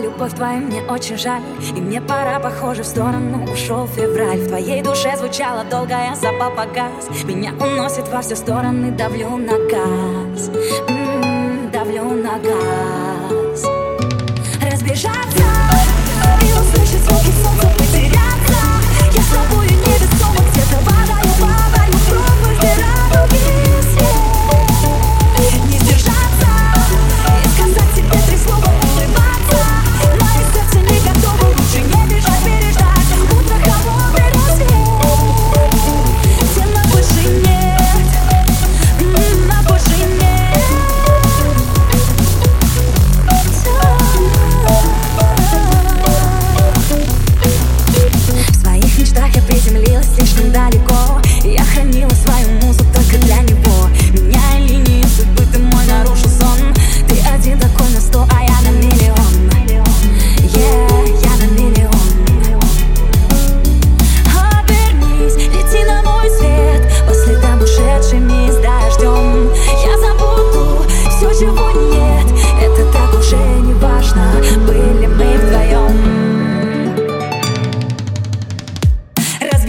любовь твою мне очень жаль. И мне пора, похоже, в сторону. Ушел февраль В твоей душе звучала долгая запал погас Меня уносит во все стороны, давлю на газ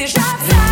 beijar.